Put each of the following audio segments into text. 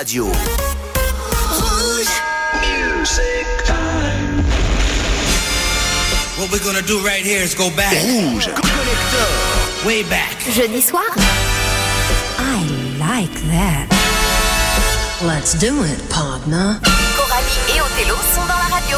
radio. Music time. What we're gonna do right here is go back. Rouge. Collector. Way back. Jeudi soir? I like that. Let's do it, partner. Coralie et Othello sont dans la radio.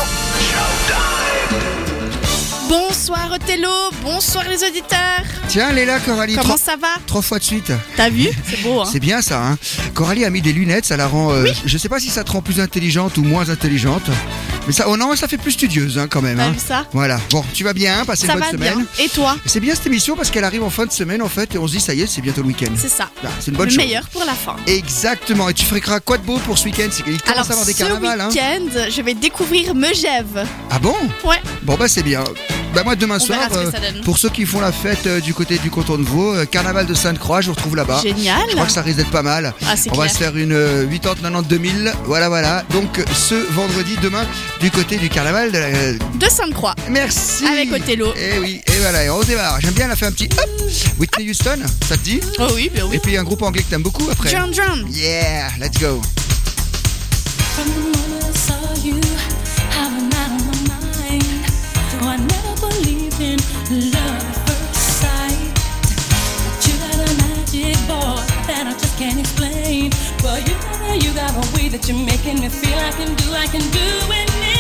Bonsoir Othello, bonsoir les auditeurs. Tiens, elle est là, Coralie. Comment ça va? trois fois de suite. T'as vu? C'est beau, hein C'est bien ça, hein. Coralie a mis des lunettes, ça la rend. euh, Je sais pas si ça te rend plus intelligente ou moins intelligente. Mais ça, oh non, ça fait plus studieuse hein, quand même. T'as hein. vu ça? Voilà. Bon, tu vas bien, passer une bonne va semaine. bien. Et toi? C'est bien cette émission parce qu'elle arrive en fin de semaine en fait et on se dit ça y est, c'est bientôt le week-end. C'est ça. C'est une bonne Le chose. meilleur pour la fin. Exactement. Et tu feras quoi de beau pour ce week-end? C'est qu'il commence Alors à avoir des ce carnavals. Hein. week-end, je vais découvrir Megève. Ah bon? Ouais. Bon bah c'est bien. Bah moi demain On soir, verra ce que ça donne. pour ceux qui font la fête euh, du côté du canton de Vaud, euh, carnaval de Sainte-Croix, je vous retrouve là-bas. Génial. Je crois que ça risque d'être pas mal. Ah, c'est On va clair. se faire une euh, 80, 90, 2000. Voilà, voilà. Donc euh, ce vendredi, demain, du côté du carnaval de la... euh, De Sainte-Croix. Merci. Avec Othello. Et oui, et voilà, et on démarre. J'aime bien, elle a fait un petit hop. Whitney Houston, ça te dit? Oh oui, bien oui. Et puis un groupe anglais que t'aimes beaucoup après. Drum drum. Yeah, let's go. From the moment I saw you, can't explain. But you got, you got a way that you're making me feel I can do, I can do anything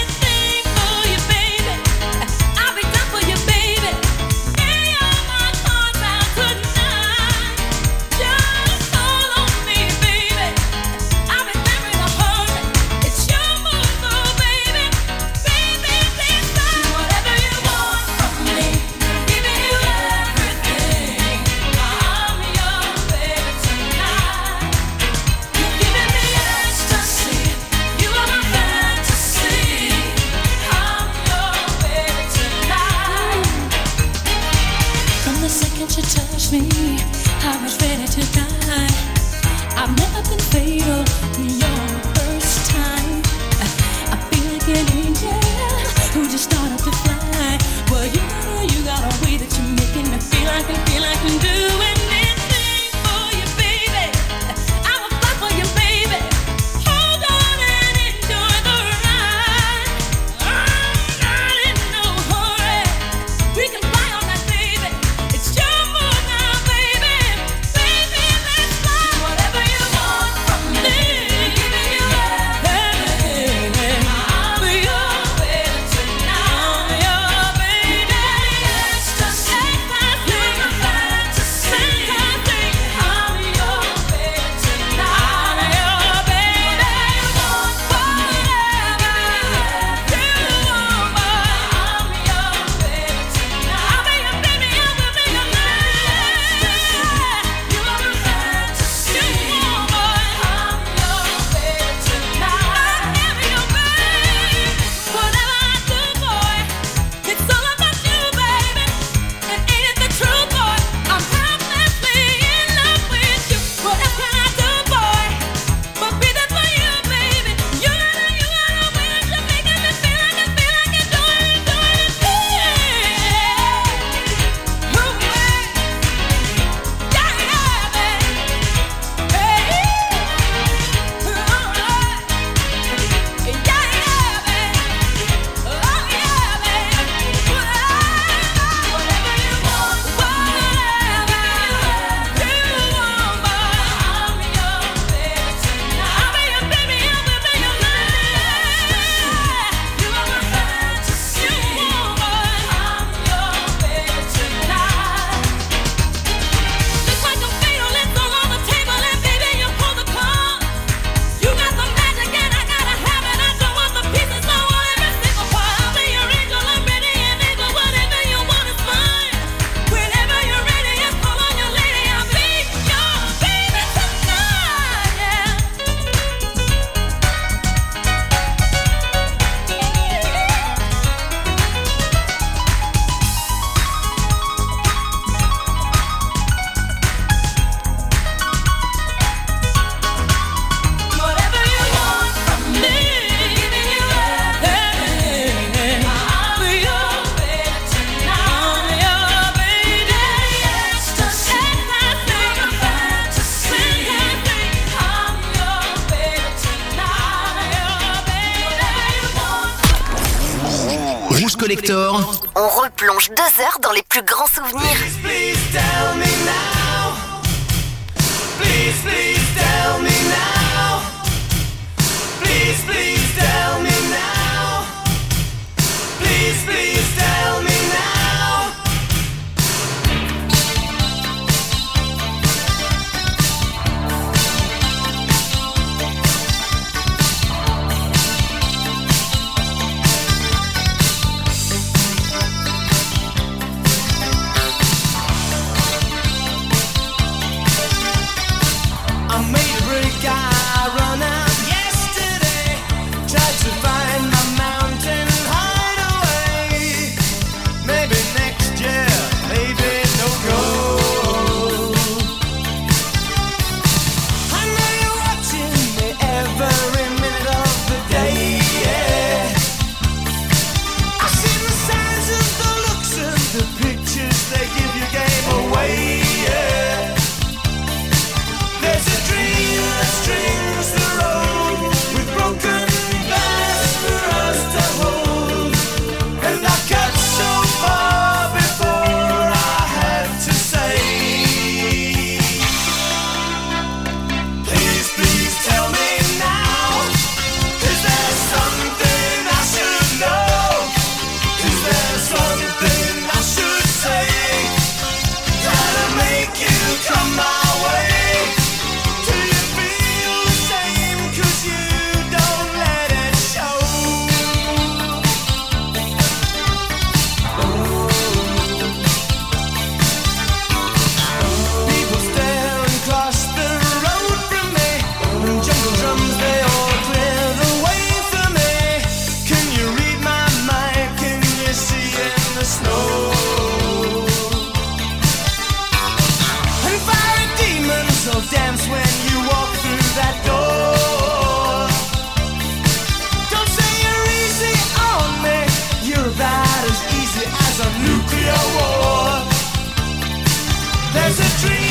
There's a dream.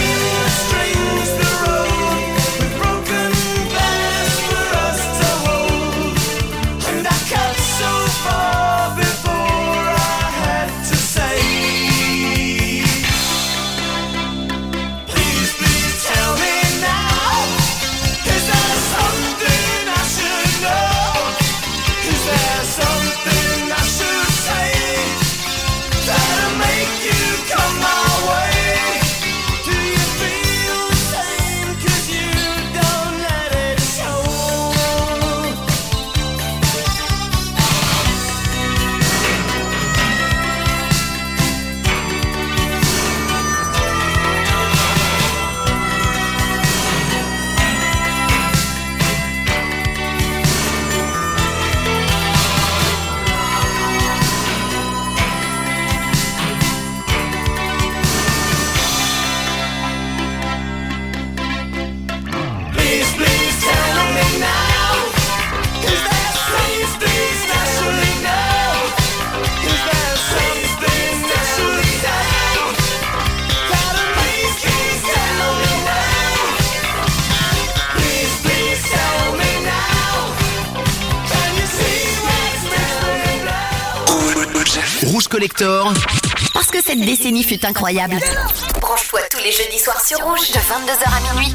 est incroyable. Branche-toi tous les jeudis soirs sur Rouge de 22h à minuit.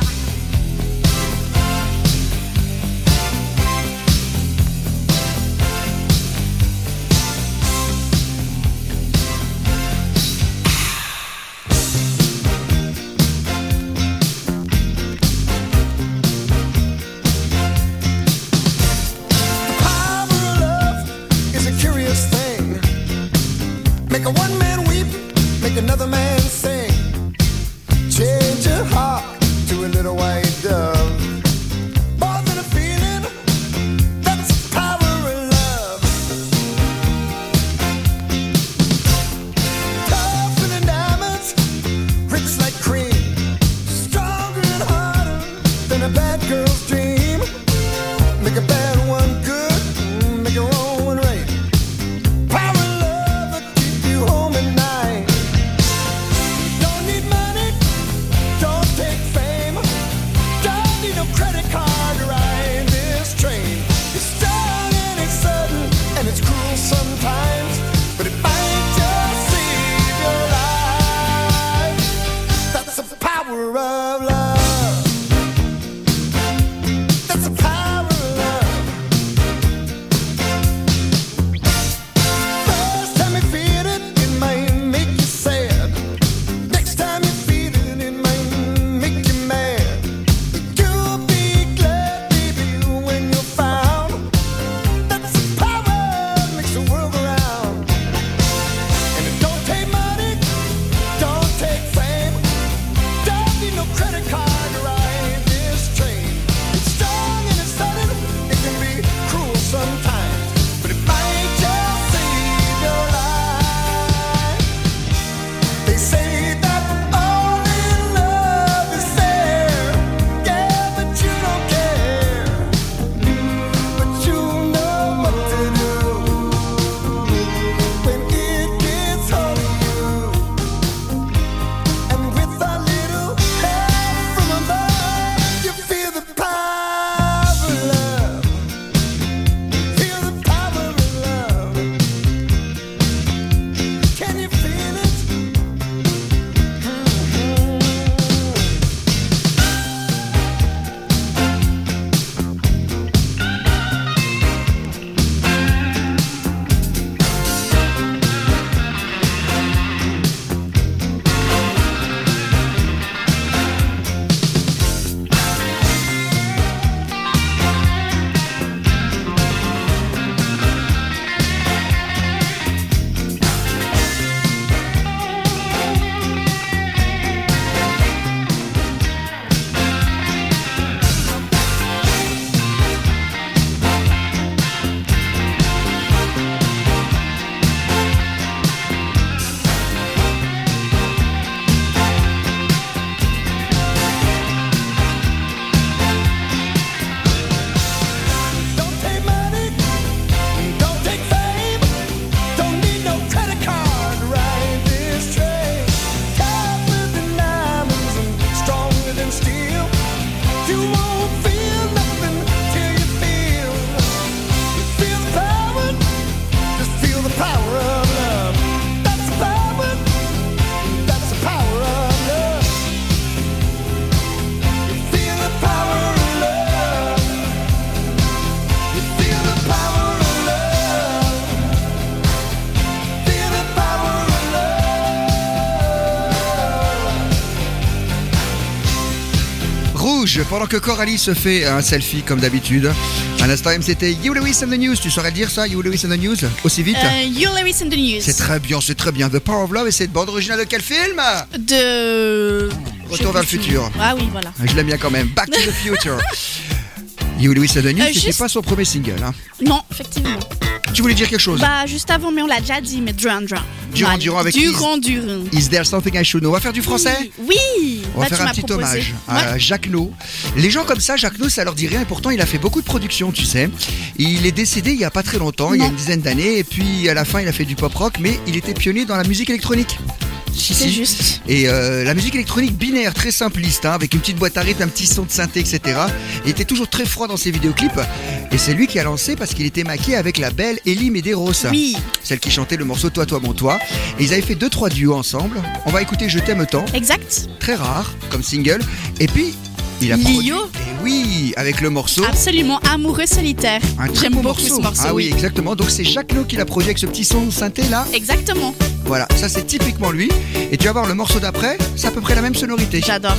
another man's pendant que Coralie se fait un selfie comme d'habitude. À l'instant c'était You Lewis and the News. Tu saurais dire ça, You Lewis and the News? Aussi vite? Euh, You Lewis in the News. C'est très bien, c'est très bien. The Power of Love et cette bande originale de quel film? De. Retour vers le futur. Ah oui, voilà. Je l'aime bien quand même. Back to the Future. You the News, Euh, c'était juste- pas son premier single. hein. Non, effectivement. Tu voulais dire quelque chose Bah, juste avant, mais on l'a déjà dit, mais Duran Duran. Duran. Duran avec Duran Duran. Is there something I should know On va faire du français Oui On va Bah, faire un petit proposé. hommage Ouais. à Jacques No. Les gens comme ça, Jacques No, ça leur dit rien et pourtant il a fait beaucoup de productions, tu sais. Il est décédé il y a pas très longtemps, il y a une dizaine d'années, et puis à la fin il a fait du pop rock, mais il était pionnier dans la musique électronique. Si, C'est si. juste. Et euh, la musique électronique binaire, très simpliste, hein, avec une petite boîte à rythme, un petit son de synthé, etc. Il était toujours très froid dans ses vidéoclips. Et c'est lui qui a lancé parce qu'il était maquillé avec la belle Ellie Medeiros. Oui. Celle qui chantait le morceau Toi, toi, mon toi. Et ils avaient fait deux, trois duos ensemble. On va écouter Je t'aime tant, Exact. très rare comme single. Et puis, il a Lio. produit. Et oui, avec le morceau. Absolument amoureux solitaire. Un très J'aime beau beaucoup morceau. ce morceau. Ah oui, exactement. Donc c'est Jacques No qui l'a produit avec ce petit son synthé là. Exactement. Voilà, ça c'est typiquement lui. Et tu vas voir le morceau d'après, c'est à peu près la même sonorité. J'adore.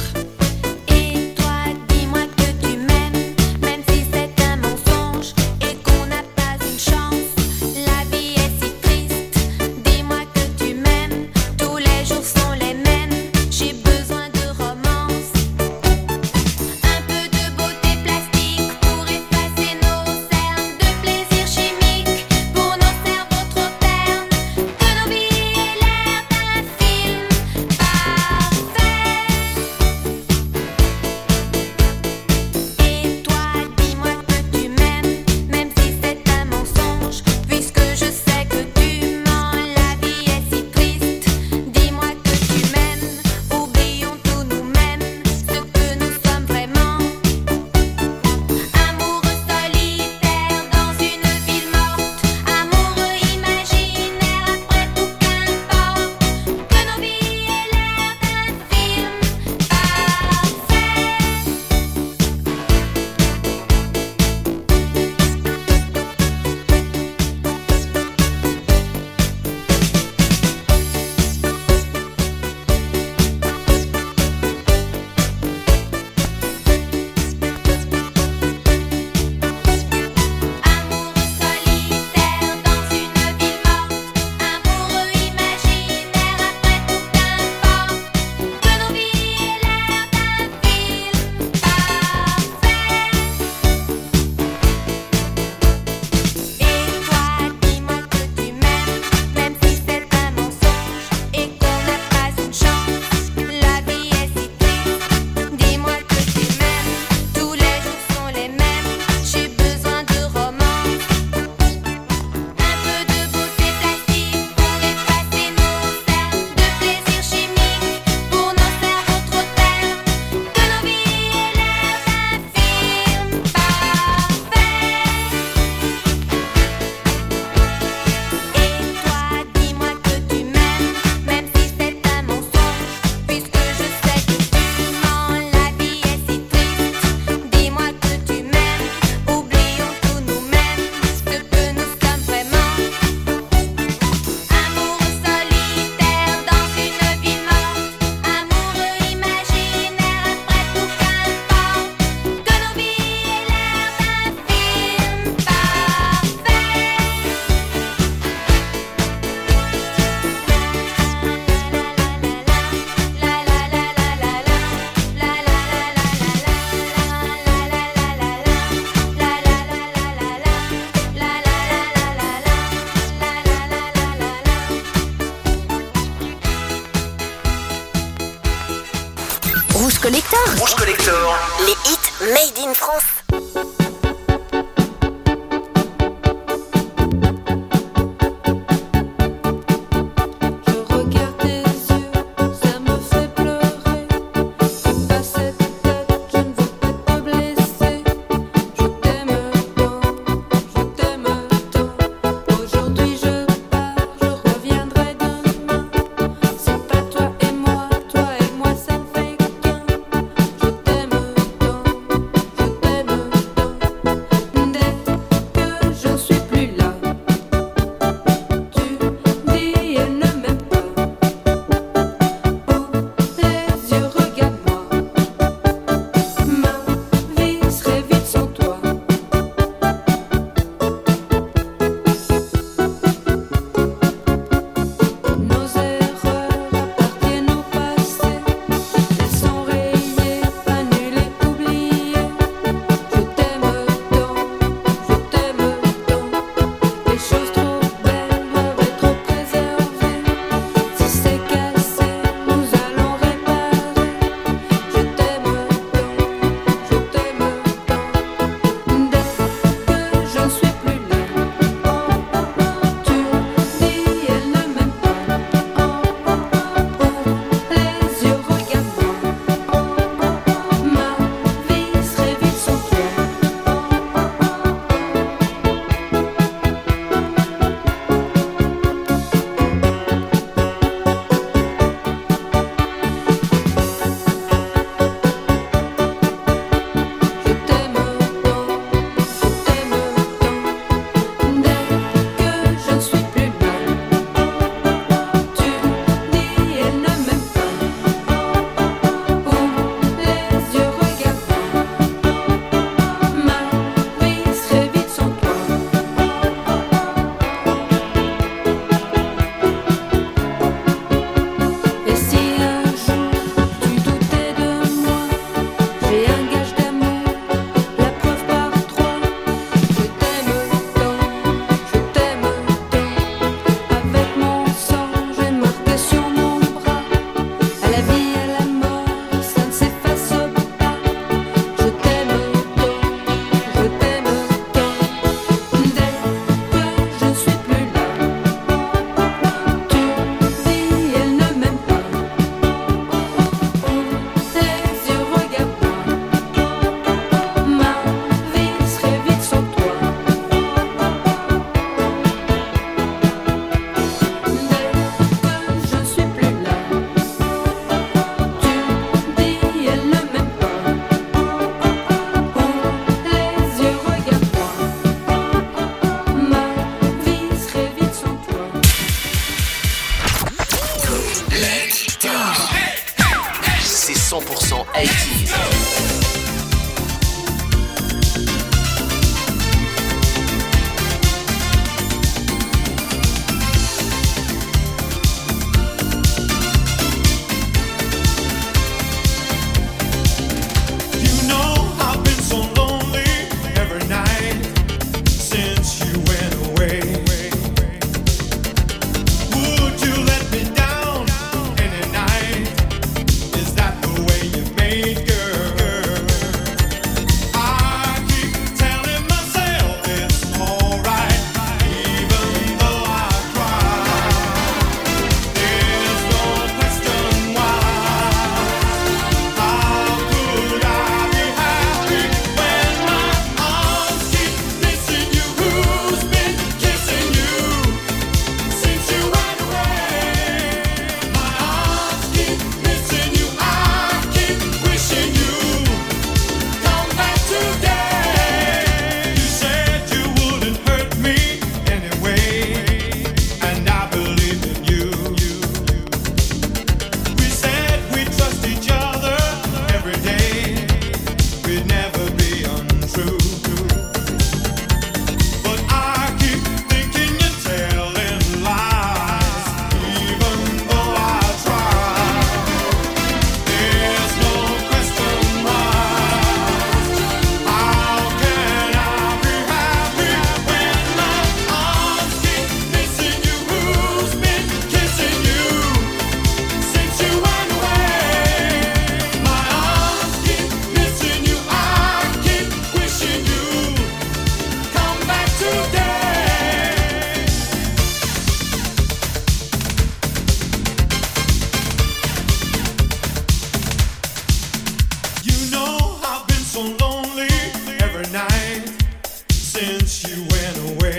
Made in France.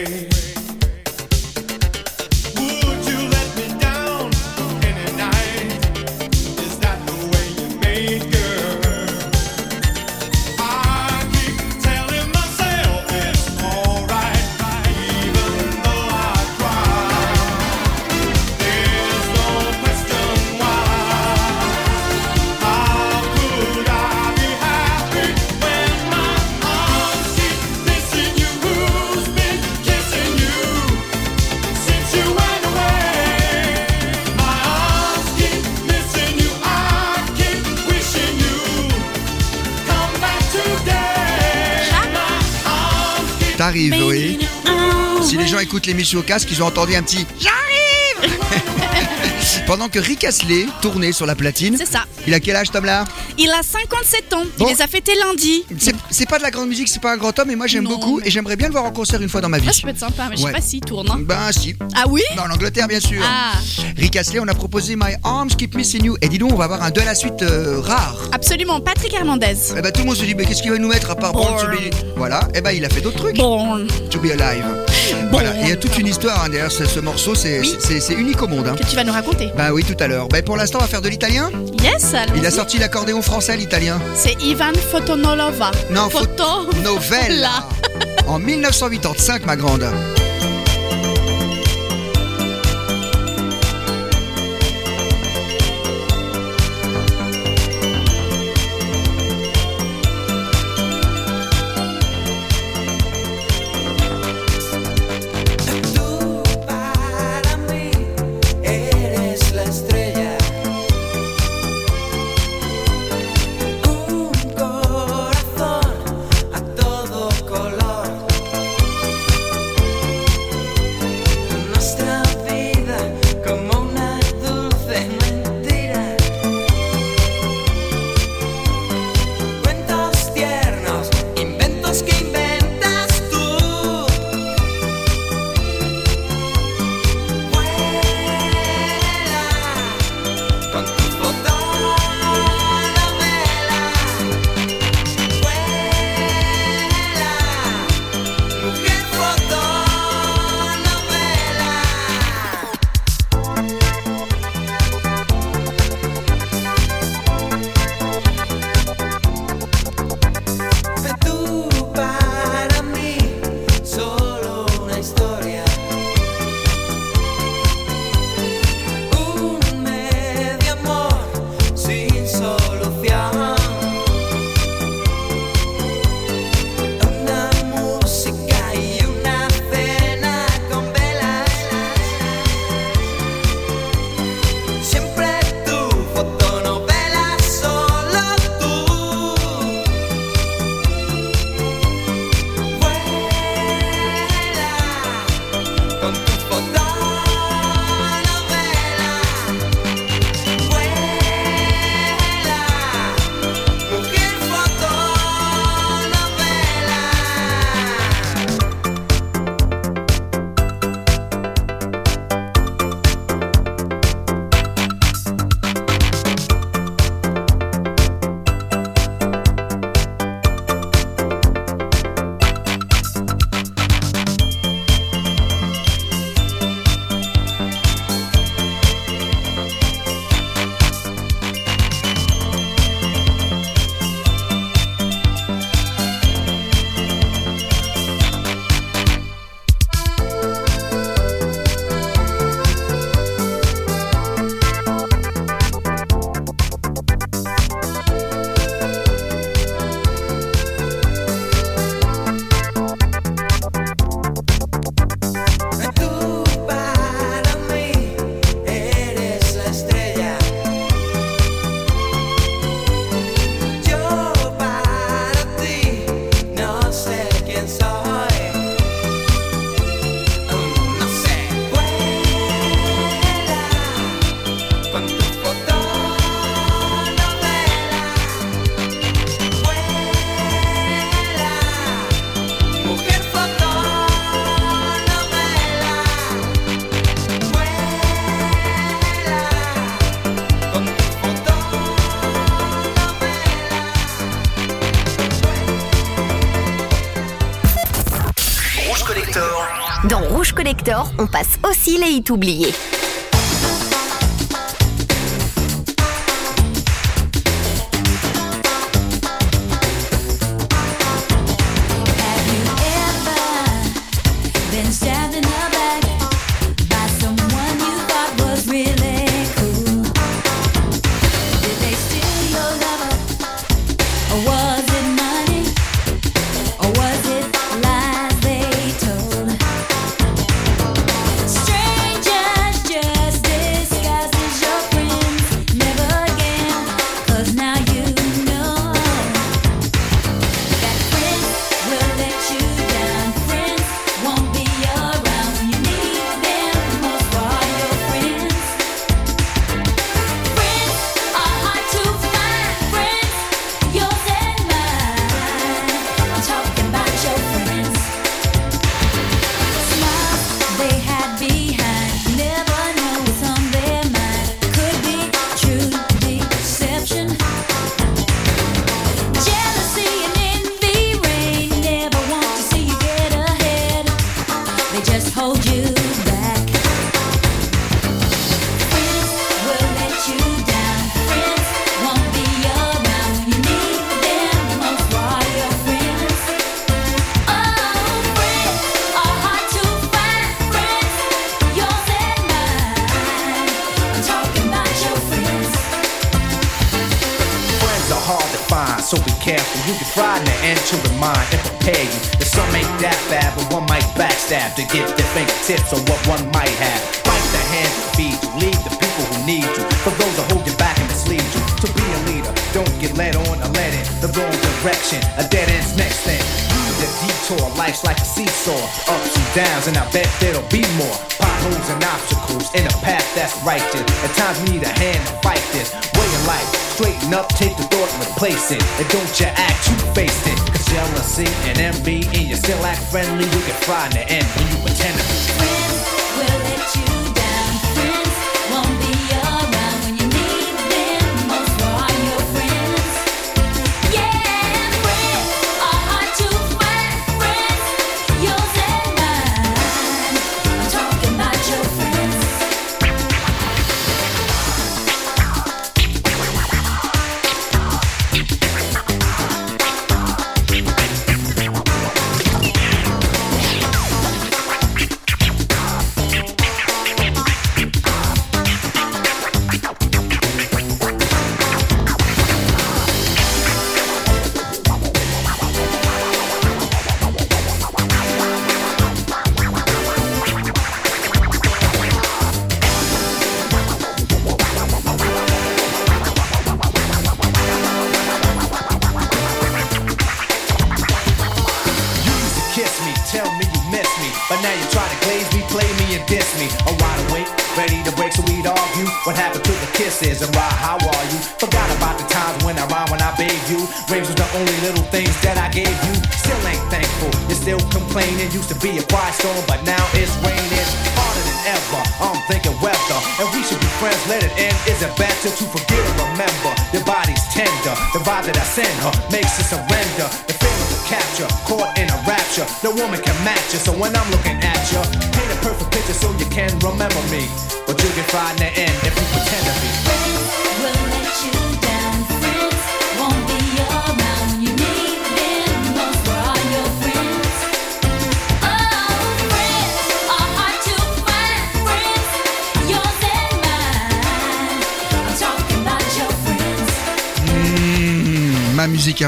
way. Écoutent l'émission au casque, ils ont entendu un petit J'arrive Pendant que Rick Astley tournait sur la platine. C'est ça. Il a quel âge, Tom là? Il a 57 ans. Bon. Il les a fêtés lundi. C'est pas de la grande musique, c'est pas un grand homme, mais moi j'aime beaucoup et j'aimerais bien le voir en concert une fois dans ma vie. Ah, ça peut être sympa, mais je Ouais. sais pas s'il tourne. hein. Ben si. Ah oui? Non, en Angleterre, bien sûr. Ah. Rick Astley, on a proposé My Arms Keep Missing You. Et dis donc, on va avoir un à la suite euh, rare. Absolument, Patrick Hernandez. Eh ben, tout le monde se dit, mais qu'est-ce qu'il va nous mettre à part Born to Be... Voilà, eh ben, il a fait d'autres trucs. Born. To Be Alive. Voilà, il y a toute une histoire hein, derrière ce, ce morceau, c'est Oui. c'est- c'est unique au monde. Hein. Que tu vas nous raconter. Bah oui, tout à l'heure. Ben, pour l'instant, on va faire de l'italien. Yes, Il a allons-y. sorti l'accordéon français, l'italien. C'est Ivan Fotonolova. Non, Fo- Photo. Novelle. Là. En 1985, ma grande. On passe aussi les hits oubliés.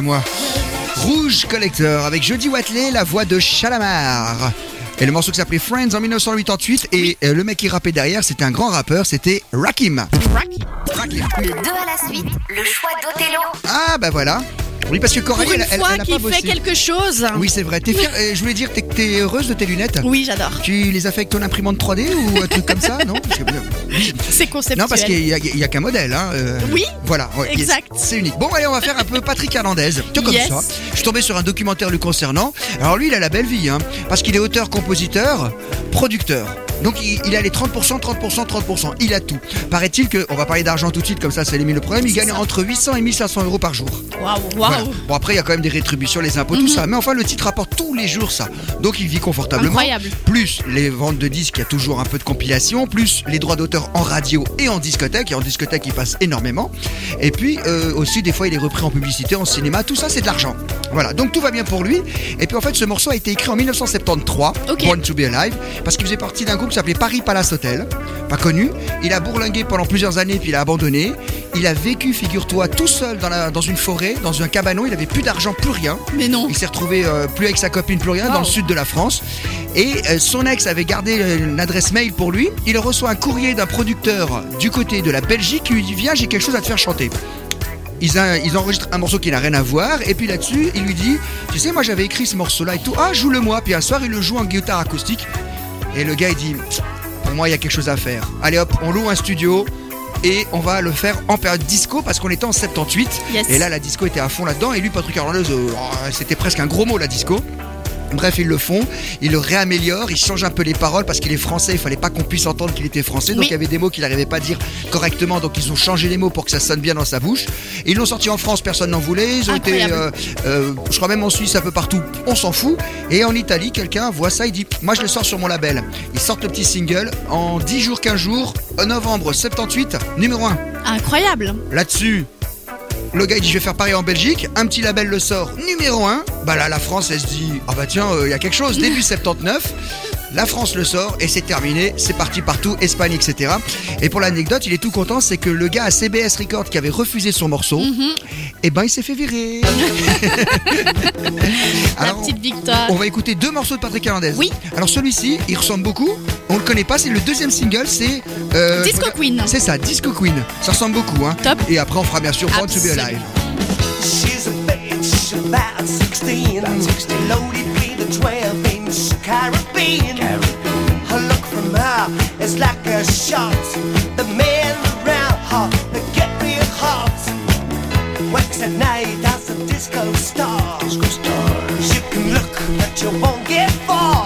À moi. Rouge Collector avec Jody Watley, la voix de Chalamar. Et le morceau qui s'appelait Friends en 1988 et euh, le mec qui rappait derrière c'était un grand rappeur, c'était Rakim. Rakim. Le 2 à la suite, le choix d'Othello. Ah bah voilà. Oui parce que Pour Coralie une elle, elle, fois elle a qu'il pas bossé. fait quelque chose. Oui c'est vrai. T'es fière- euh, je voulais dire t'es t'es heureuse de tes lunettes Oui, j'adore. Tu les as fait avec ton imprimante 3D ou un truc comme ça non Parce que- C'est conceptuel. Non parce qu'il y a, il y a qu'un modèle hein. euh, Oui, Voilà. ouais, exact. C'est unique. Bon allez on va faire un peu Patrick Hernandez. Tout comme Yes. ça. Je suis tombé sur un documentaire le concernant. Alors lui il a la belle vie hein, parce qu'il est auteur, compositeur, producteur. Donc il, il a les 30%, 30%, 30%. Il a tout. Paraît-il que, on va parler d'argent tout de suite, comme ça ça élimine le problème, il gagne entre 800 et 1500 euros par jour. Waouh, Voilà. waouh. Bon après il y a quand même des rétributions, les impôts, tout ça. Mais enfin le titre rapporte tous les jours ça. Donc il vit confortablement. Incroyable. Plus les ventes de disques, il y a toujours un peu de compilation. Plus les droits d'auteur en radio et en discothèque. Et en discothèque il passe énormément. Et puis euh, aussi des fois il est repris en publicité, en cinéma. Tout ça c'est de l'argent. Voilà. Donc tout va bien pour lui. Et puis en fait ce morceau a été écrit en 1973. Ok. Born to be Alive. Parce qu'il faisait partie d'un groupe qui s'appelait Paris Palace Hotel. Pas connu. Il a bourlingué pendant plusieurs années puis il a abandonné. Il a vécu, figure-toi, tout seul dans, la- dans une forêt, dans un cabanon. Il avait plus d'argent, plus rien. Mais non. Il s'est retrouvé euh, plus avec sa copine, plus rien, dans le sud de la France. Et euh, son ex avait gardé euh, une adresse mail pour lui. Il reçoit un courrier d'un producteur du côté de la Belgique qui lui dit Viens, j'ai quelque chose à te faire chanter. Ils, a- ils enregistrent un morceau qui n'a rien à voir et puis là-dessus il lui dit tu sais moi j'avais écrit ce morceau là et tout ah joue-le moi puis un soir il le joue en guitare acoustique et le gars il dit pour moi il y a quelque chose à faire. Allez hop on loue un studio et on va le faire en période disco parce qu'on était en 78 Yes. et là la disco était à fond là-dedans. Et lui Patrick Hernandez euh, oh, c'était presque un gros mot la disco Bref, ils le font, ils le réaméliorent, ils changent un peu les paroles parce qu'il est français, il fallait pas qu'on puisse entendre qu'il était français, donc Oui. il y avait des mots qu'il n'arrivait pas à dire correctement, donc ils ont changé les mots pour que ça sonne bien dans sa bouche. Et ils l'ont sorti en France, personne n'en voulait, ils ont été, euh, euh, je crois même en Suisse, un peu partout, on s'en fout. Et en Italie, quelqu'un voit ça, il dit, moi je le sors sur mon label. Ils sortent le petit single, en 10 jours, 15 jours, en novembre 78, numéro 1. Incroyable. Là-dessus, le gars il dit je vais faire pareil en Belgique, un petit label le sort numéro 1. Bah là la France elle se dit ah bah tiens il y a quelque chose début 79. La France le sort et c'est terminé. C'est parti partout, Espagne, etc. Et pour l'anecdote, il est tout content, c'est que le gars à CBS Records qui avait refusé son morceau, eh ben il s'est fait virer. La Alors, petite victoire. on va écouter deux morceaux de Patrick Hernandez. Oui. Alors celui-ci, il ressemble beaucoup. On le connaît pas, c'est le deuxième single, c'est euh, Disco Queen. C'est ça, Disco Queen. Ça ressemble beaucoup, hein. Top. Et après, on fera bien sûr Born to be. Alive. She's a bitch, about 16. Loaded with a 12 inch Caribbean. Her look from her is like a shot. The men around her, they get real hot. Works at night as a disco star. You can look, but you won't get far.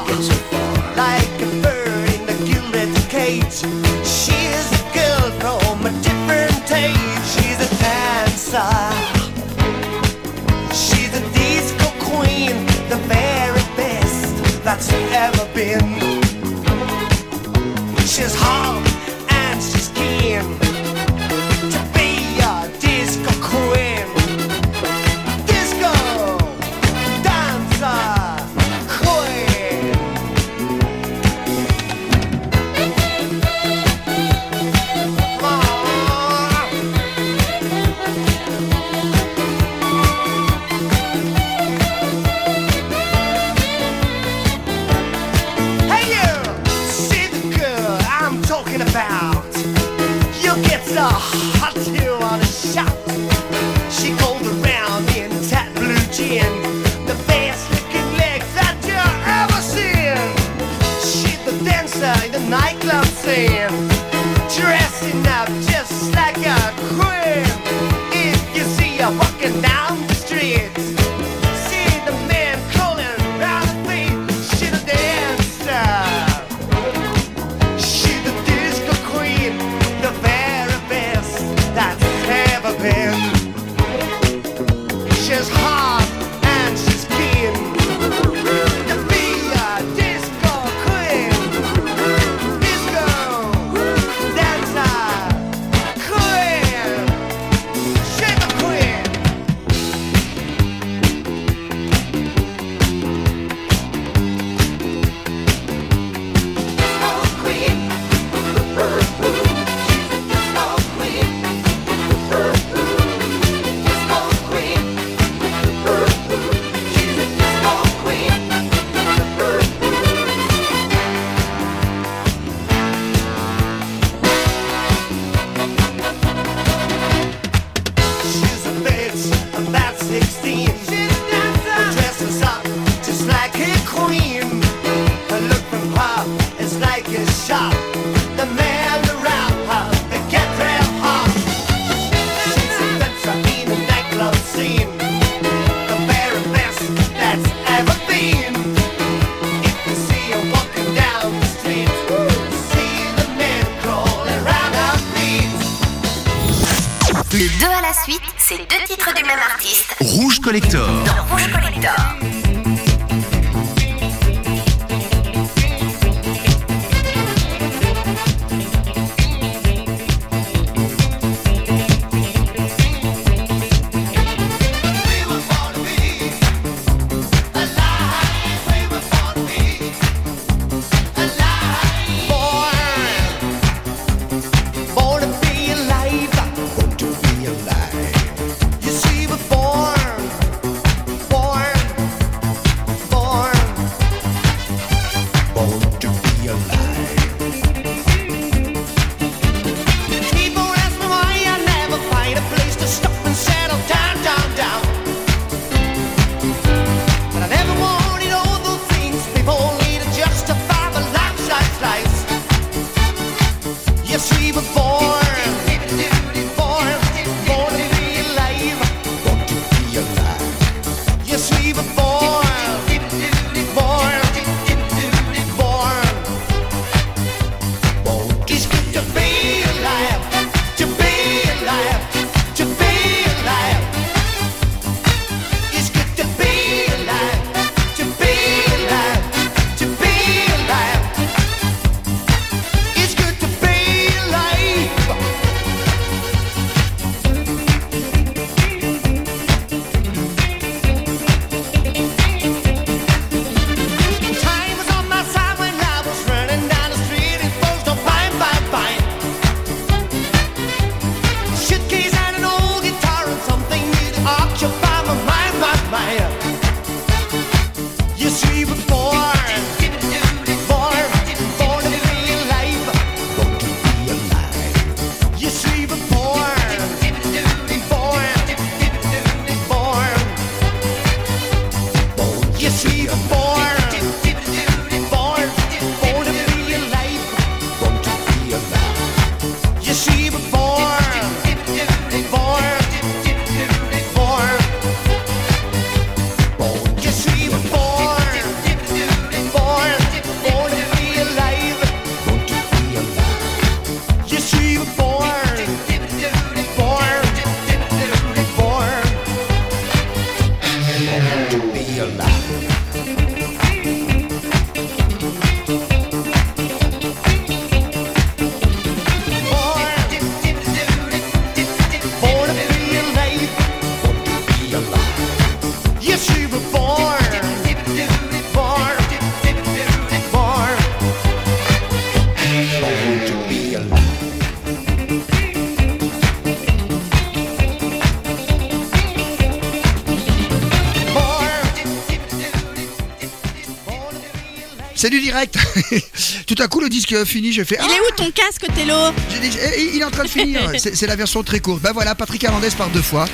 Tout à coup, le disque fini, j'ai fait. Il ah est où ton casque, Tello eh, Il est en train de finir. C'est la version très courte. Ben voilà, Patrick Hernandez part deux fois.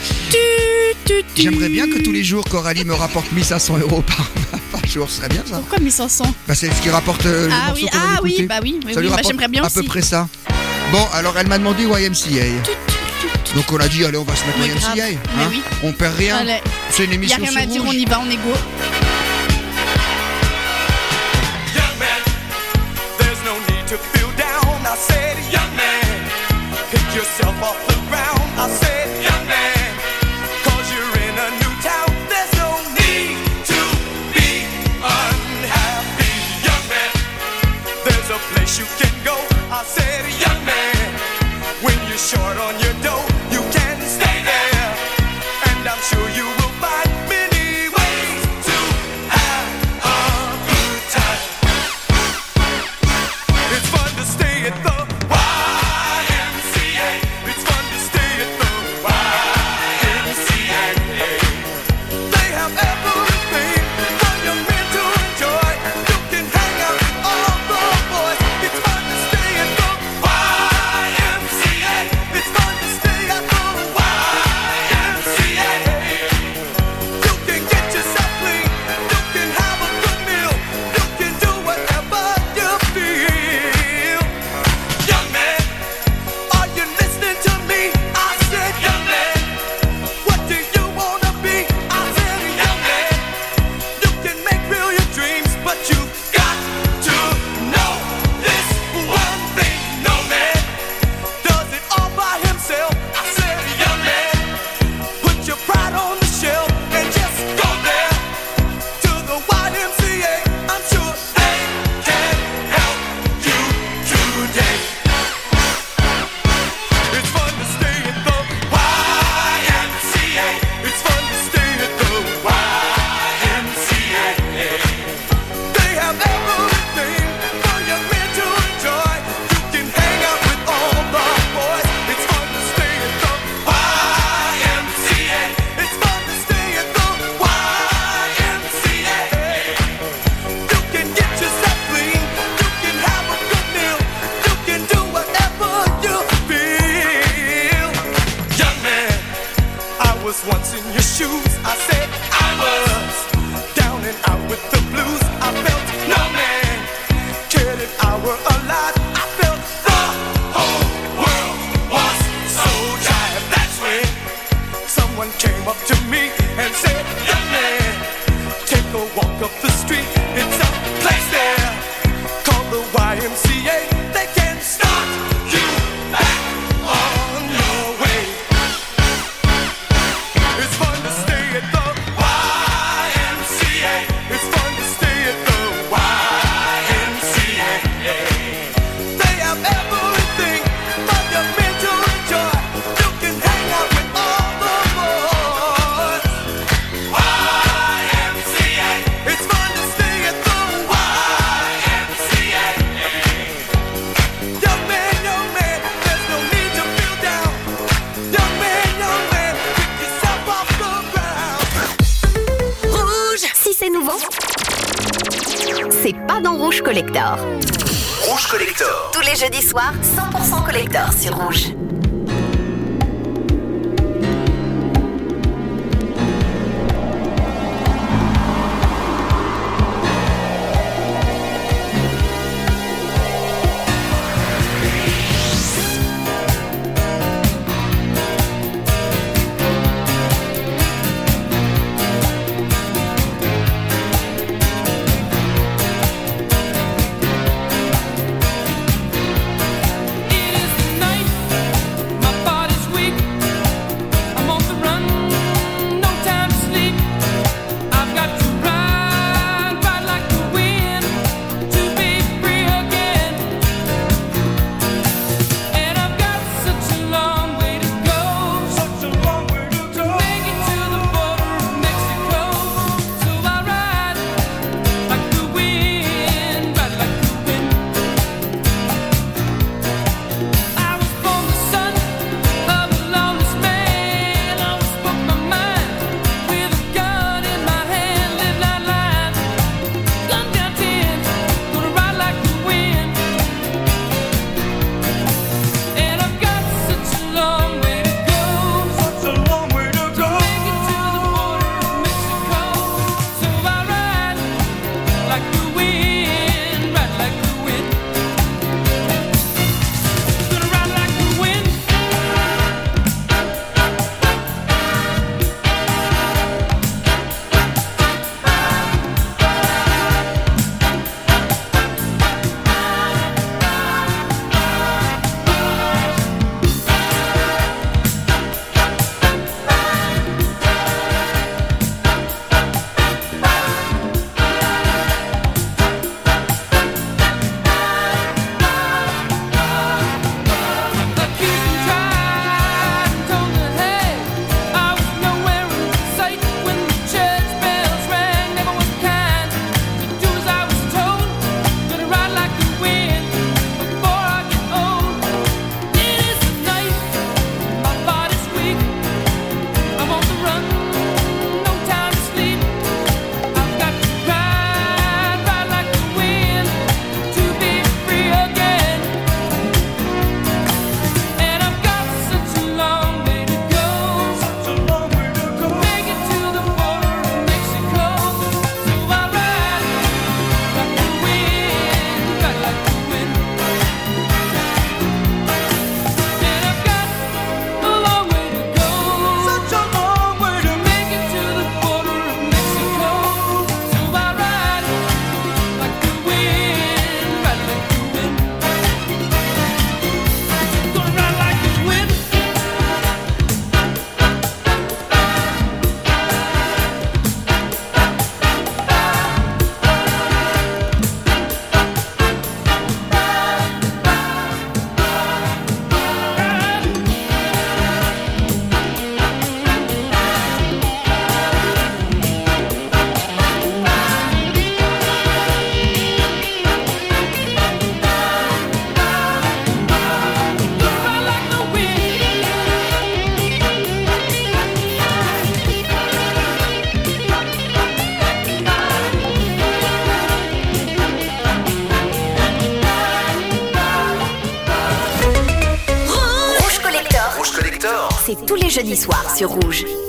J'aimerais bien que tous les jours, Coralie me rapporte 1500 euros par, jour. Ce serait bien ça. Pourquoi 1500 bah, ben, C'est ce qui rapporte euh, le ah, oui. ah oui, bah oui, oui, ça oui. Bah, lui j'aimerais bien à peu près ça. Bon, alors elle m'a demandé YMCA. Donc on a dit, allez, on va se mettre YMCA. MCA. Hein oui. On perd rien. C'est une émission. Il a rien à dire, on y va, on est go. hacer ya. Rouge.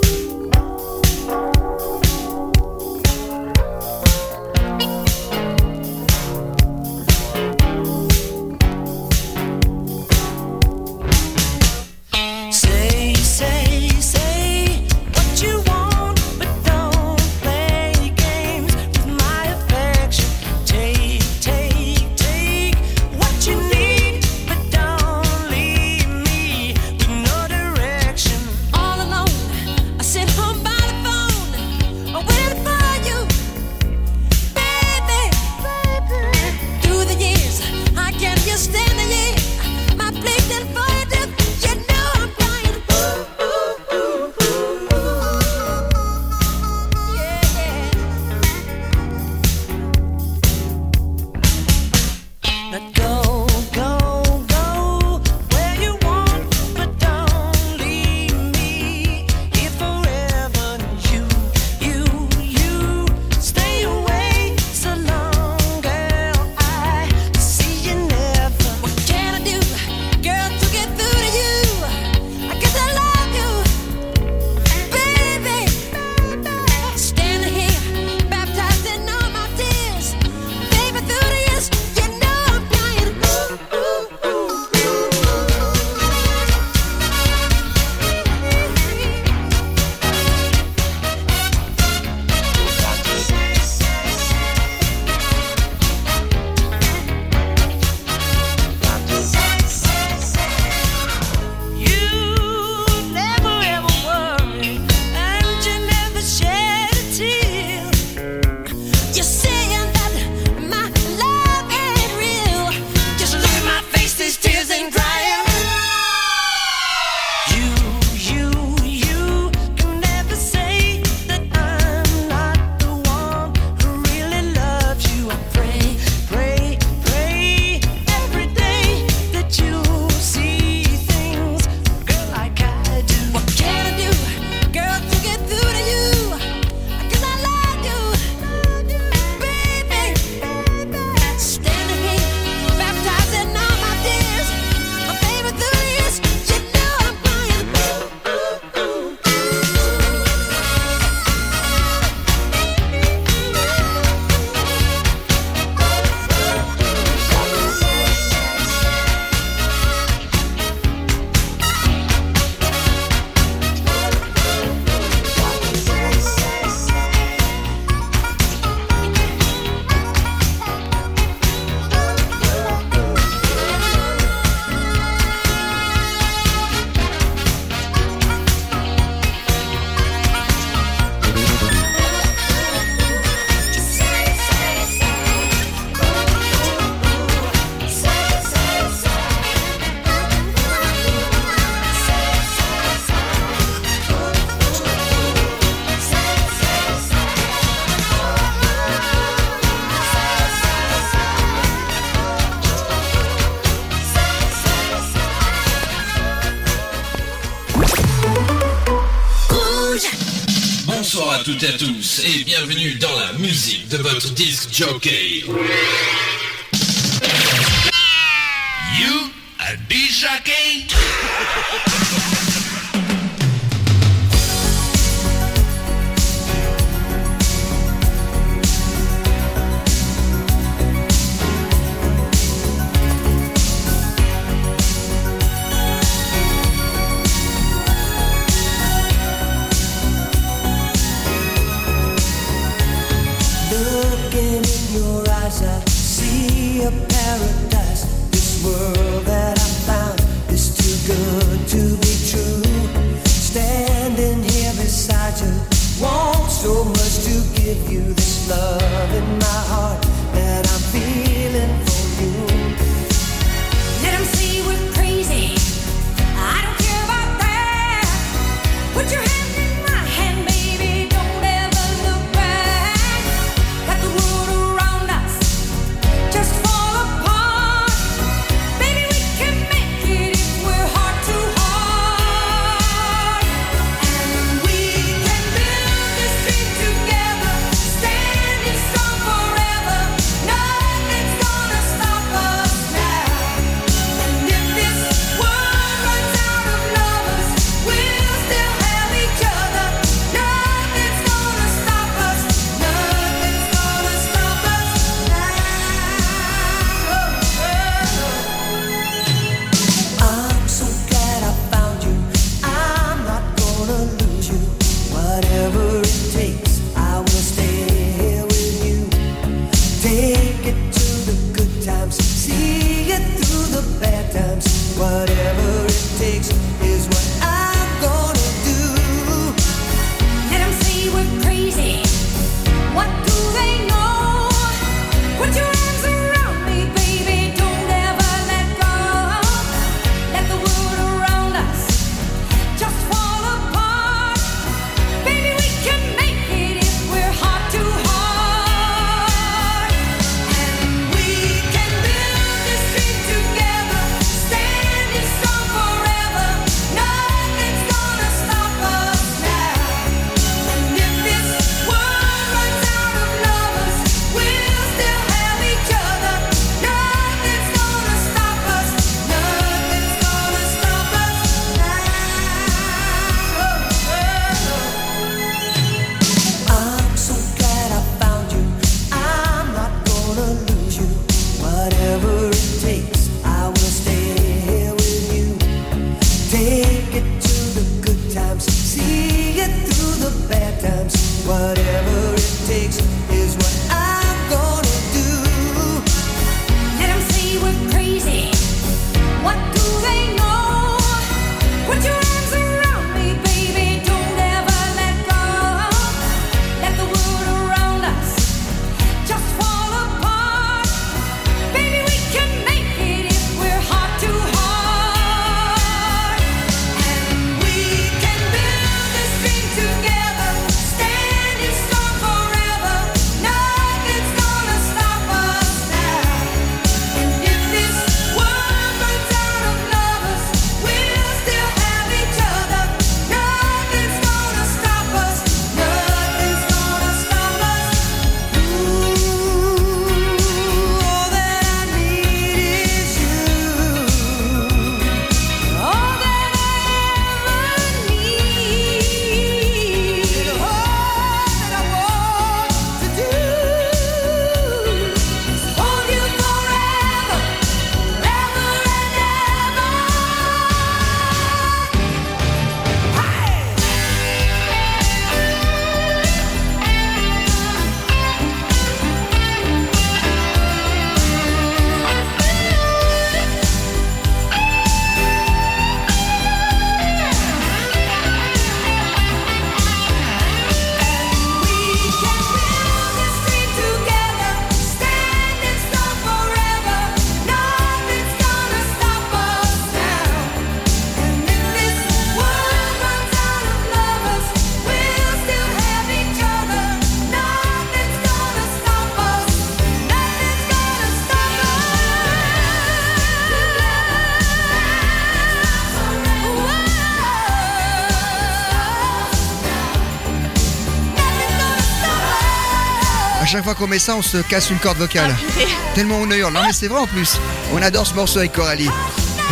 Chaque fois qu'on met ça, on se casse une corde vocale. purée. Tellement on hurle. Non mais c'est vrai en plus. On adore ce morceau avec Coralie.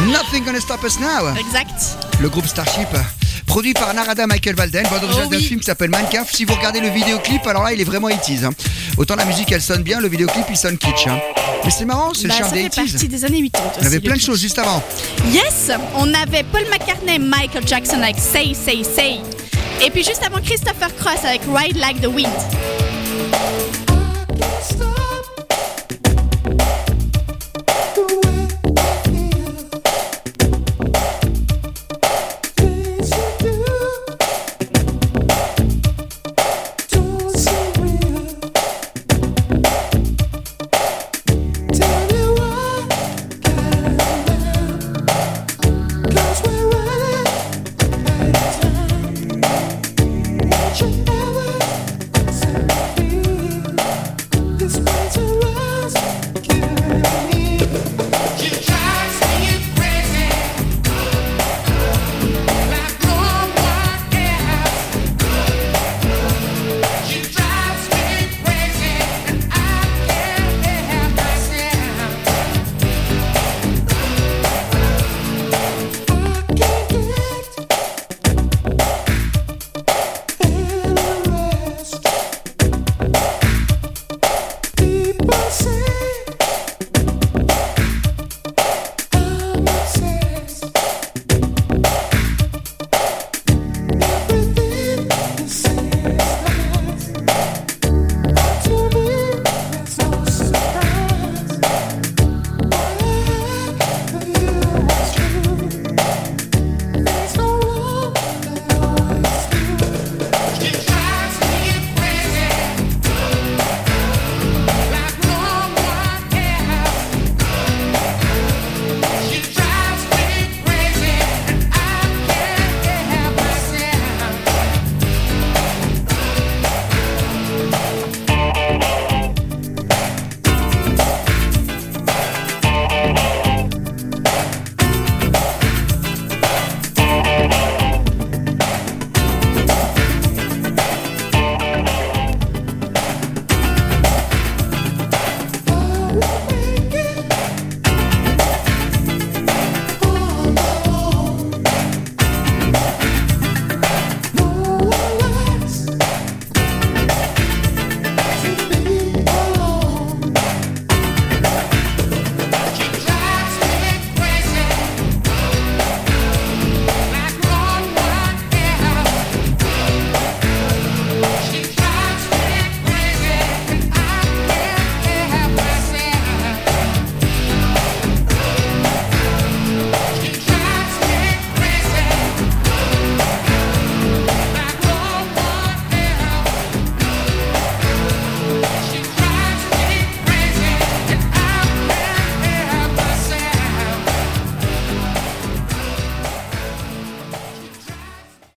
Nothing gonna stop us now. Exact. Le groupe Starship. Produit par Narada Michael bande originale Oh d'un oui. film qui s'appelle Minecraft. Si vous regardez le vidéoclip, alors là il est vraiment 80s. hein. Autant la musique elle sonne bien, le vidéoclip il sonne kitsch. hein. Mais c'est marrant, c'est Bah, le charme ça des fait 80s. partie des années 80. On avait plein le de choses juste avant. Yes, on avait Paul McCartney, Michael Jackson avec Say Say Say. Et puis juste avant Christopher Cross avec Ride Like the Wind.